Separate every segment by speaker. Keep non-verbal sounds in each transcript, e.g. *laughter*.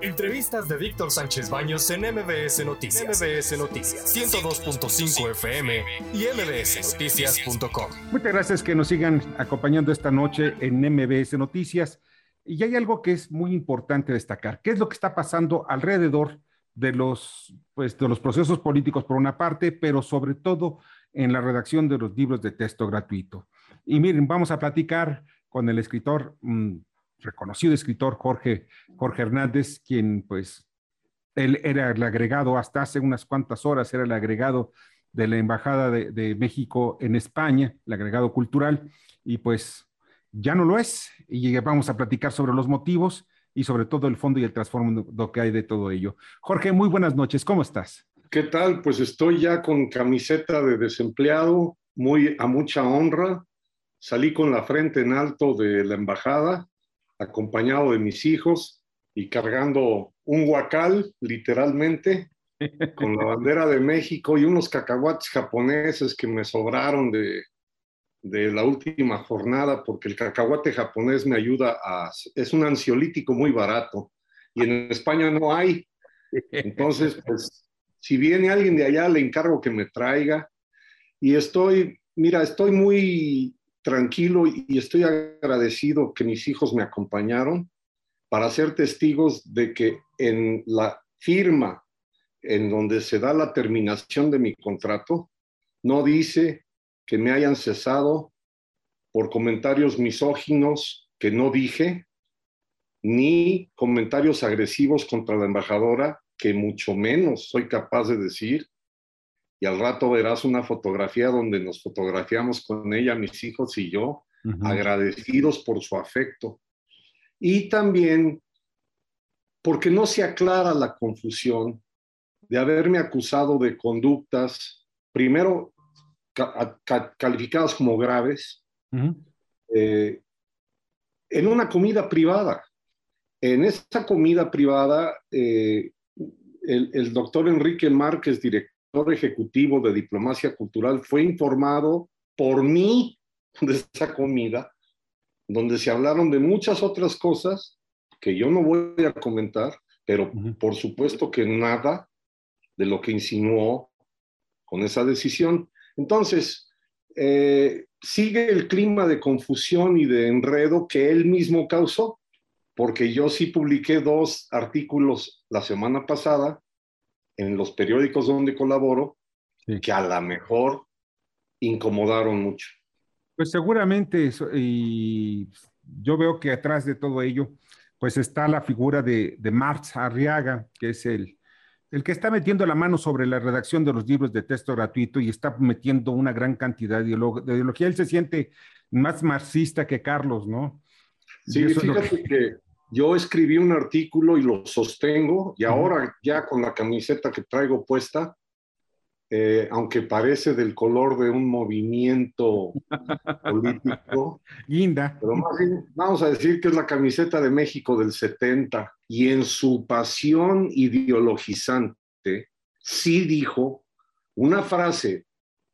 Speaker 1: Entrevistas de Víctor Sánchez Baños en MBS Noticias. MBS Noticias 102.5 FM y mbsnoticias.com.
Speaker 2: Muchas gracias que nos sigan acompañando esta noche en MBS Noticias. Y hay algo que es muy importante destacar. ¿Qué es lo que está pasando alrededor de los, pues, de los procesos políticos por una parte, pero sobre todo en la redacción de los libros de texto gratuito? Y miren, vamos a platicar con el escritor mmm, reconocido escritor Jorge, Jorge Hernández, quien pues él era el agregado hasta hace unas cuantas horas, era el agregado de la Embajada de, México en España, el agregado cultural, y pues ya no lo es. Y vamos a platicar sobre los motivos y sobre todo el fondo y el trasfondo que hay de todo ello. Jorge, muy buenas noches, ¿cómo estás?
Speaker 3: ¿Qué tal? Pues estoy ya con camiseta de desempleado, muy a mucha honra. Salí con la frente en alto de la embajada acompañado de mis hijos y cargando un huacal, literalmente, con la bandera de México y unos cacahuates japoneses que me sobraron de, de la última jornada, porque el cacahuate japonés me ayuda a... es un ansiolítico muy barato y en España no hay. Entonces, pues, si viene alguien de allá, le encargo que me traiga. Y estoy, mira, estoy muy tranquilo y estoy agradecido que mis hijos me acompañaron para ser testigos de que en la firma en donde se da la terminación de mi contrato, no dice que me hayan cesado por comentarios misóginos que no dije, ni comentarios agresivos contra la embajadora, que mucho menos soy capaz de decir, y al rato verás una fotografía donde nos fotografiamos con ella, mis hijos y yo, uh -huh. agradecidos por su afecto. Y también porque no se aclara la confusión de haberme acusado de conductas, primero ca ca calificadas como graves, uh -huh. eh, en una comida privada. En esta comida privada, eh, el, el doctor Enrique Márquez, director ejecutivo de diplomacia cultural fue informado por mí de esa comida, donde se hablaron de muchas otras cosas que yo no voy a comentar, pero por supuesto que nada de lo que insinuó con esa decisión. Entonces, eh, sigue el clima de confusión y de enredo que él mismo causó, porque yo sí publiqué dos artículos la semana pasada en los periódicos donde colaboro sí. que a lo mejor incomodaron mucho.
Speaker 2: Pues seguramente, eso, y yo veo que atrás de todo ello, pues está la figura de, de Marx Arriaga, que es el, el que está metiendo la mano sobre la redacción de los libros de texto gratuito y está metiendo una gran cantidad de ideología. Él se siente más marxista que Carlos, ¿no?
Speaker 3: Sí, fíjate que... que yo escribí un artículo y lo sostengo y ahora ya con la camiseta que traigo puesta, eh, aunque parece del color de un movimiento *laughs* político,
Speaker 2: Linda.
Speaker 3: pero más bien vamos a decir que es la camiseta de México del 70 y en su pasión ideologizante sí dijo una frase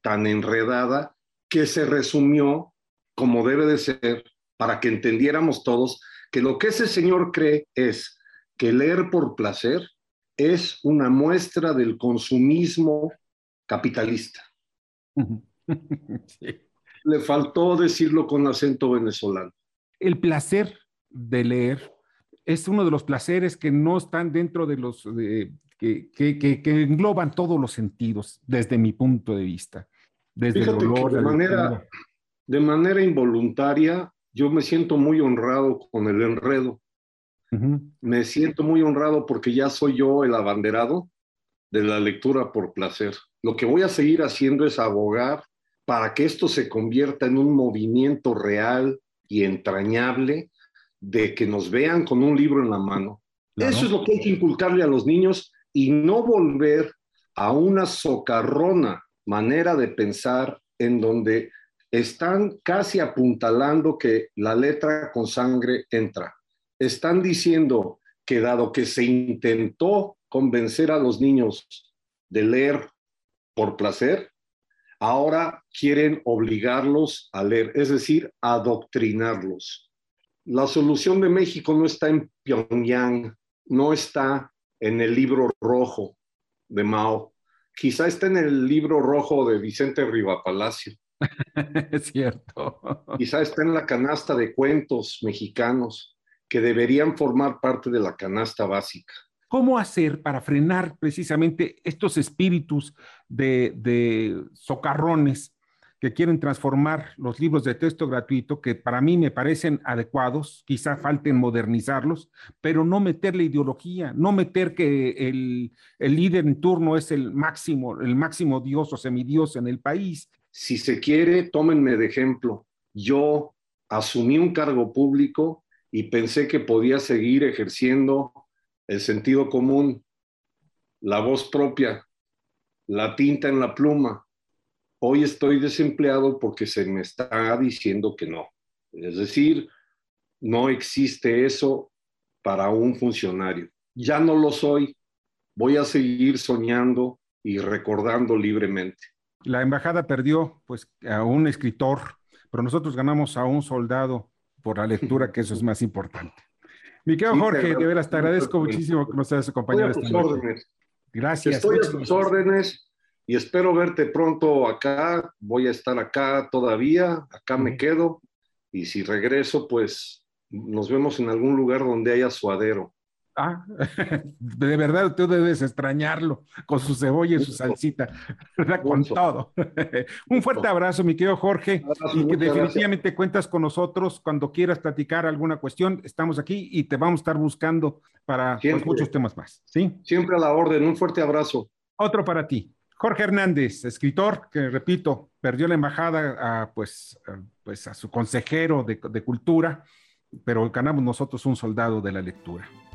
Speaker 3: tan enredada que se resumió como debe de ser para que entendiéramos todos que lo que ese señor cree es que leer por placer es una muestra del consumismo capitalista. *laughs* Sí. Le faltó decirlo con acento venezolano.
Speaker 2: El placer de leer es uno de los placeres que no están dentro de los de, que, que, que, que, engloban todos los sentidos, desde mi punto de vista. Desde
Speaker 3: Fíjate
Speaker 2: el dolor,
Speaker 3: de manera, de manera involuntaria, yo me siento muy honrado con el enredo. Uh -huh. Me siento muy honrado porque ya soy yo el abanderado de la lectura por placer. Lo que voy a seguir haciendo es abogar para que esto se convierta en un movimiento real y entrañable de que nos vean con un libro en la mano. Claro. Eso es lo que hay que inculcarle a los niños y no volver a una socarrona manera de pensar en donde están casi apuntalando que la letra con sangre entra. Están diciendo que dado que se intentó convencer a los niños de leer por placer, ahora quieren obligarlos a leer, es decir, adoctrinarlos. La solución de México no está en Pyongyang, no está en el libro rojo de Mao. Quizá está en el libro rojo de Vicente Rivapalacio. *laughs*
Speaker 2: es cierto.
Speaker 3: Quizá está en la canasta de cuentos mexicanos que deberían formar parte de la canasta básica.
Speaker 2: ¿Cómo hacer para frenar precisamente estos espíritus de, de socarrones que quieren transformar los libros de texto gratuito, que para mí me parecen adecuados, quizá falten modernizarlos, pero no meterle ideología, no meter que el, el líder en turno es el máximo, el máximo dios o semidios en el país.
Speaker 3: Si se quiere, tómenme de ejemplo. Yo asumí un cargo público y pensé que podía seguir ejerciendo el sentido común, la voz propia, la tinta en la pluma, hoy estoy desempleado porque se me está diciendo que no. Es decir, no existe eso para un funcionario. Ya no lo soy. Voy a seguir soñando y recordando libremente.
Speaker 2: La embajada perdió pues a un escritor, pero nosotros ganamos a un soldado por la lectura, que eso es más importante. Mi querido Jorge, de veras te agradezco muchísimo que nos hayas acompañado
Speaker 3: esta noche.
Speaker 2: Gracias.
Speaker 3: Estoy a tus órdenes y espero verte pronto acá. Voy a estar acá todavía, acá me quedo y si regreso, pues nos vemos en algún lugar donde haya suadero.
Speaker 2: Ah, *laughs* de verdad tú debes extrañarlo con su cebolla y su salsita, *laughs* ¿verdad? Con todo. *laughs* Un fuerte abrazo, mi querido Jorge, y que definitivamente cuentas con nosotros cuando quieras platicar alguna cuestión. Estamos aquí y te vamos a estar buscando para pues, muchos temas más. ¿sí?
Speaker 3: Siempre a la orden. Un fuerte abrazo.
Speaker 2: Otro para ti. Jorge Hernández, escritor, que repito, perdió la embajada a, pues, a, pues, a su consejero de, de, cultura, pero ganamos nosotros un soldado de la lectura.